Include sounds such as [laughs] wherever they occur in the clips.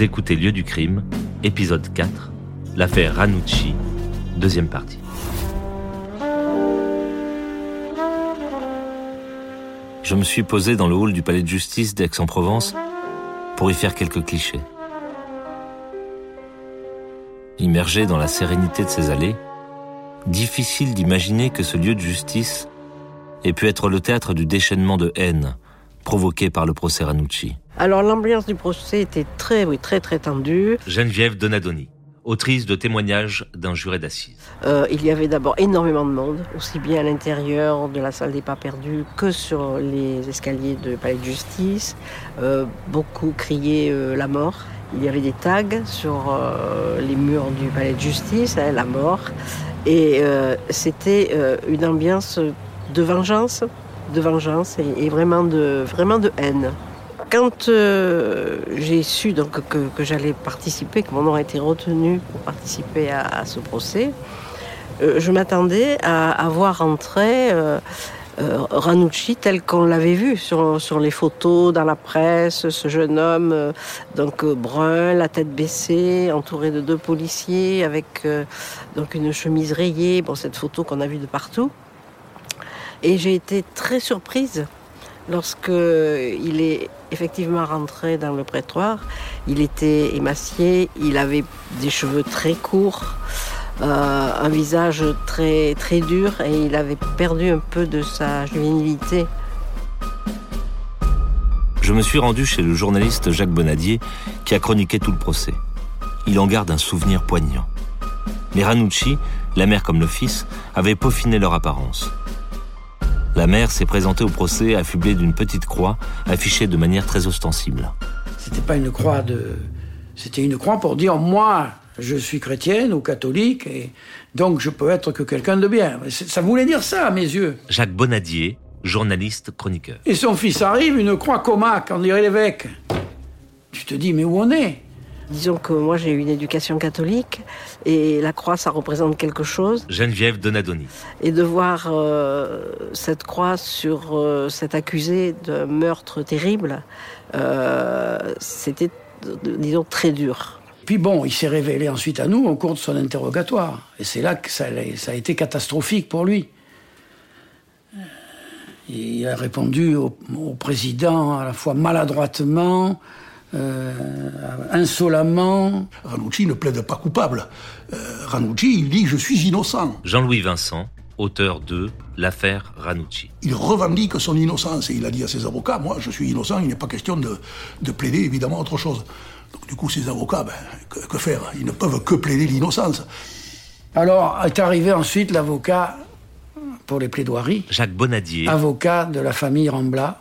Écoutez Lieu du crime, épisode 4, l'affaire Ranucci, deuxième partie. Je me suis posé dans le hall du palais de justice d'Aix-en-Provence pour y faire quelques clichés. Immergé dans la sérénité de ces allées, difficile d'imaginer que ce lieu de justice ait pu être le théâtre du déchaînement de haine provoqué par le procès Ranucci. Alors l'ambiance du procès était très, oui, très, très tendue. Geneviève Donadoni, autrice de témoignages d'un juré d'assises. Euh, il y avait d'abord énormément de monde, aussi bien à l'intérieur de la salle des pas perdus que sur les escaliers de palais de justice. Euh, beaucoup criaient euh, la mort. Il y avait des tags sur les murs du palais de justice, hein, la mort. Et c'était une ambiance de vengeance, de vengeance et, et vraiment, de, vraiment de haine. Quand euh, j'ai su donc que, j'allais participer, que mon nom a été retenu pour participer à, ce procès, euh, je m'attendais à, voir entrer euh, Ranucci tel qu'on l'avait vu sur, sur les photos dans la presse, ce jeune homme donc brun, la tête baissée, entouré de deux policiers avec donc une chemise rayée, bon cette photo qu'on a vue de partout. Et j'ai été très surprise lorsque il est effectivement rentré dans le prétoire. Il était émacié, il avait des cheveux très courts, euh, un visage très très dur et il avait perdu un peu de sa juvénilité. Je me suis rendu chez le journaliste Jacques Bonadier qui a chroniqué tout le procès. Il en garde un souvenir poignant. Les Ranucci, la mère comme le fils, avaient peaufiné leur apparence. La mère s'est présentée au procès affublée d'une petite croix affichée de manière très ostensible. C'était pas une croix de. C'était une croix pour dire moi, je suis chrétienne ou catholique et donc je peux être que quelqu'un de bien. Ça voulait dire ça à mes yeux. Jacques Bonadier, journaliste chroniqueur. Et son fils arrive, une croix comaque, on dirait l'évêque. Tu te dis, mais où on est? Disons que moi j'ai eu une éducation catholique et la croix ça représente quelque chose Geneviève Donadoni. et de voir euh, cette croix sur euh, cet accusé d'un meurtre terrible, euh, c'était disons très dur. Puis bon, il s'est révélé ensuite à nous au cours de son interrogatoire. Et c'est là que ça, a été catastrophique pour lui. Il a répondu au, au président à la fois maladroitement, euh, insolemment. Ranucci ne plaide pas coupable. Euh, Ranucci, il dit je suis innocent. Jean-Louis Vincent, auteur de L'affaire Ranucci. Il revendique son innocence et il a dit à ses avocats moi je suis innocent, il n'est pas question de, de plaider évidemment autre chose. Donc du coup, ces avocats, ben, que, que faire? Ils ne peuvent que plaider l'innocence. Alors est arrivé ensuite l'avocat pour les plaidoiries, Jacques Bonadier, avocat de la famille Rambla,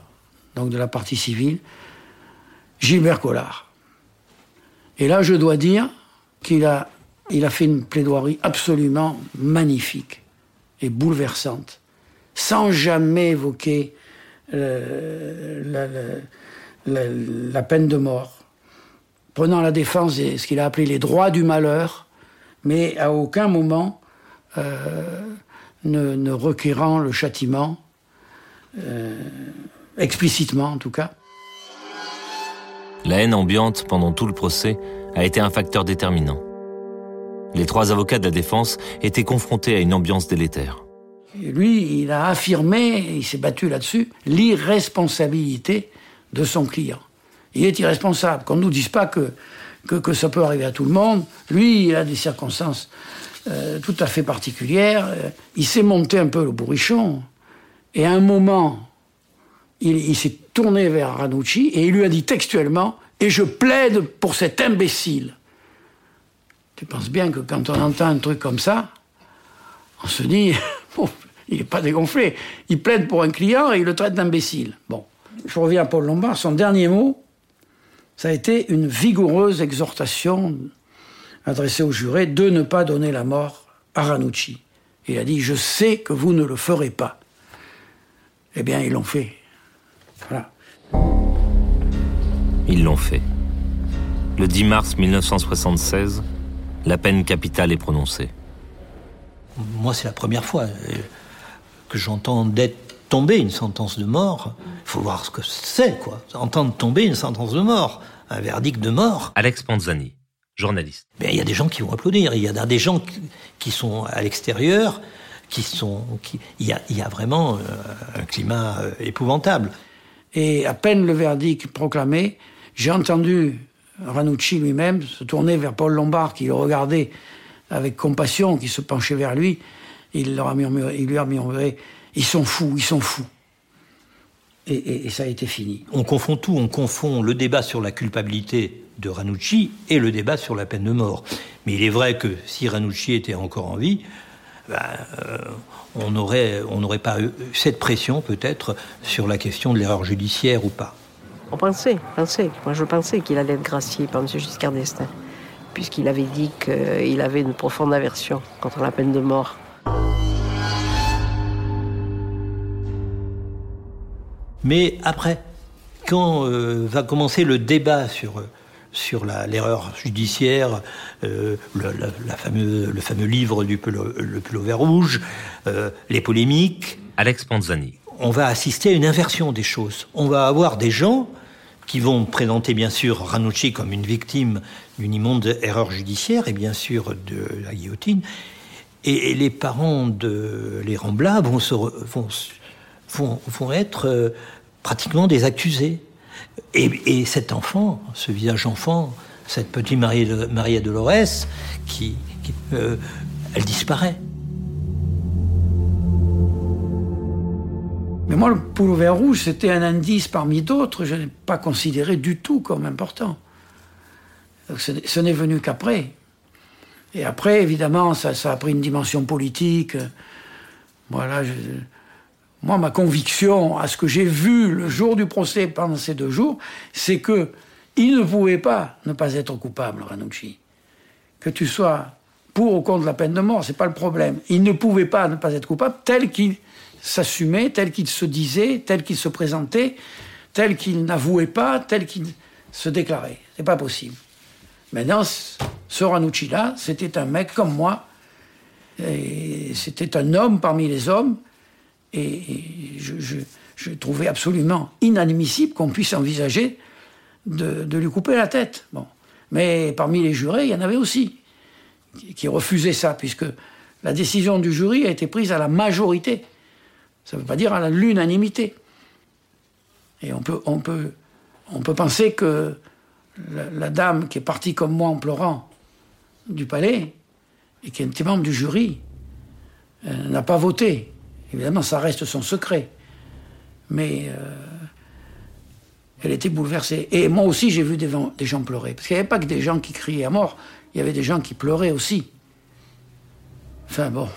donc de la partie civile, Gilbert Collard. Et là, je dois dire qu'il a, fait une plaidoirie absolument magnifique et bouleversante, sans jamais évoquer euh, la, peine de mort, prenant la défense de ce qu'il a appelé les droits du malheur, mais à aucun moment euh, ne, ne requérant le châtiment, euh, explicitement en tout cas. La haine ambiante pendant tout le procès a été un facteur déterminant. Les trois avocats de la défense étaient confrontés à une ambiance délétère. Lui, il a affirmé, il s'est battu là-dessus, l'irresponsabilité de son client. Il est irresponsable. Qu'on ne nous dise pas que, que, que ça peut arriver à tout le monde. Lui, il a des circonstances euh, tout à fait particulières. Euh, Il s'est monté un peu le bourrichon. Et à un moment, il, s'est tourné vers Ranucci et il lui a dit textuellement Et je plaide pour cet imbécile. Tu penses bien que quand on entend un truc comme ça, on se dit, [laughs] bon, il n'est pas dégonflé. Il plaide pour un client et il le traite d'imbécile. Bon, je reviens à Paul Lombard. Son dernier mot, ça a été une vigoureuse exhortation adressée au juré de ne pas donner la mort à Ranucci. Il a dit, je sais que vous ne le ferez pas. Eh bien, ils l'ont fait. Ils l'ont fait. Le 10 mars 1976, la peine capitale est prononcée. Moi, c'est la première fois euh, que j'entends d'être tombé une sentence de mort. Il faut voir ce que c'est, quoi. Entendre tomber une sentence de mort. un verdict de mort. Alex Panzani, journaliste. Ben, il y a des gens qui vont applaudir. Il y a des gens qui sont à l'extérieur, qui sont, qui, il, y a, il y a vraiment euh, un climat euh, épouvantable. Et à peine le verdict proclamé, j'ai entendu Ranucci lui-même se tourner vers Paul Lombard, qui le regardait avec compassion, qui se penchait vers lui. Il, leur a murmuré, il lui a murmuré Ils sont fous, ils sont fous. Et, ça a été fini. On confond tout, on confond le débat sur la culpabilité de Ranucci et le débat sur la peine de mort. Mais il est vrai que si Ranucci était encore en vie, ben, euh, on n'aurait pas eu cette pression peut-être sur la question de l'erreur judiciaire ou pas. On pensait, pensait, moi je pensais qu'il allait être gracié par M. Giscard d'Estaing, puisqu'il avait dit qu'il avait une profonde aversion contre la peine de mort. Mais après, quand euh, va commencer le débat sur, sur l'erreur judiciaire, euh, le, la, la fameux, le fameux livre du le pull vert rouge, euh, les polémiques. Alex Panzani. On va assister à une inversion des choses. On va avoir des gens qui vont présenter bien sûr Ranucci comme une victime d'une immonde erreur judiciaire et bien sûr de la guillotine. Et, les parents de les Ramblas vont, se, vont, vont, vont être euh, pratiquement des accusés. Et, et, cet enfant, ce visage enfant, cette petite Maria Dolores, qui, qui euh, elle disparaît. Mais moi, le poule vert rouge, c'était un indice parmi d'autres. Je n'ai pas considéré du tout comme important. Ce n'est venu qu'après. Et après, évidemment, ça, a pris une dimension politique. Voilà, moi, ma conviction à ce que j'ai vu le jour du procès pendant ces deux jours, c'est que il ne pouvait pas ne pas être coupable, Ranucci. Que tu sois pour ou contre la peine de mort, c'est pas le problème. Il ne pouvait pas ne pas être coupable tel qu'il s'assumait, tel qu'il se disait, tel qu'il se présentait, tel qu'il n'avouait pas, tel qu'il se déclarait. C'est pas possible. Maintenant, ce Ranucci-là, c'était un mec comme moi. C'était un homme parmi les hommes. Et je, trouvais absolument inadmissible qu'on puisse envisager de, lui couper la tête. Mais parmi les jurés, il y en avait aussi qui refusaient ça, puisque la décision du jury a été prise à la majorité. Ça ne veut pas dire à l'unanimité. Et on peut, on, peut, on peut penser que la, dame qui est partie comme moi en pleurant du palais et qui était membre du jury euh, n'a pas voté. Évidemment, ça reste son secret. Mais euh, elle était bouleversée. Et moi aussi, j'ai vu des, des, gens pleurer. Parce qu'il n'y avait pas que des gens qui criaient à mort, il y avait des gens qui pleuraient aussi. Enfin bon.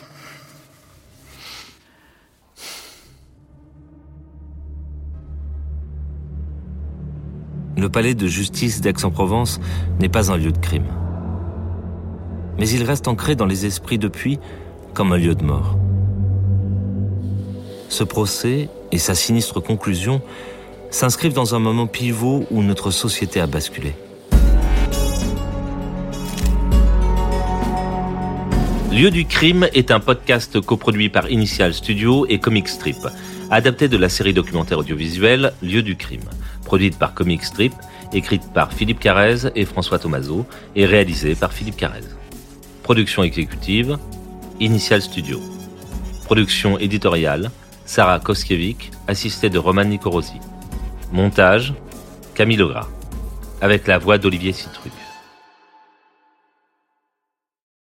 Le palais de justice d'Aix-en-Provence n'est pas un lieu de crime. Mais il reste ancré dans les esprits depuis comme un lieu de mort. Ce procès et sa sinistre conclusion s'inscrivent dans un moment pivot où notre société a basculé. Lieu du crime est un podcast coproduit par Initial Studio et Comic Strip, adapté de la série documentaire audiovisuelle Lieu du crime, produite par Comic Strip, écrite par Philippe Carrez et François Tomaso et réalisée par Philippe Carrez. Production exécutive, Initial Studio. Production éditoriale, Sarah Koskiewicz, assistée de Roman Nicorosi. Montage, Camille Legras, avec la voix d'Olivier Citruc.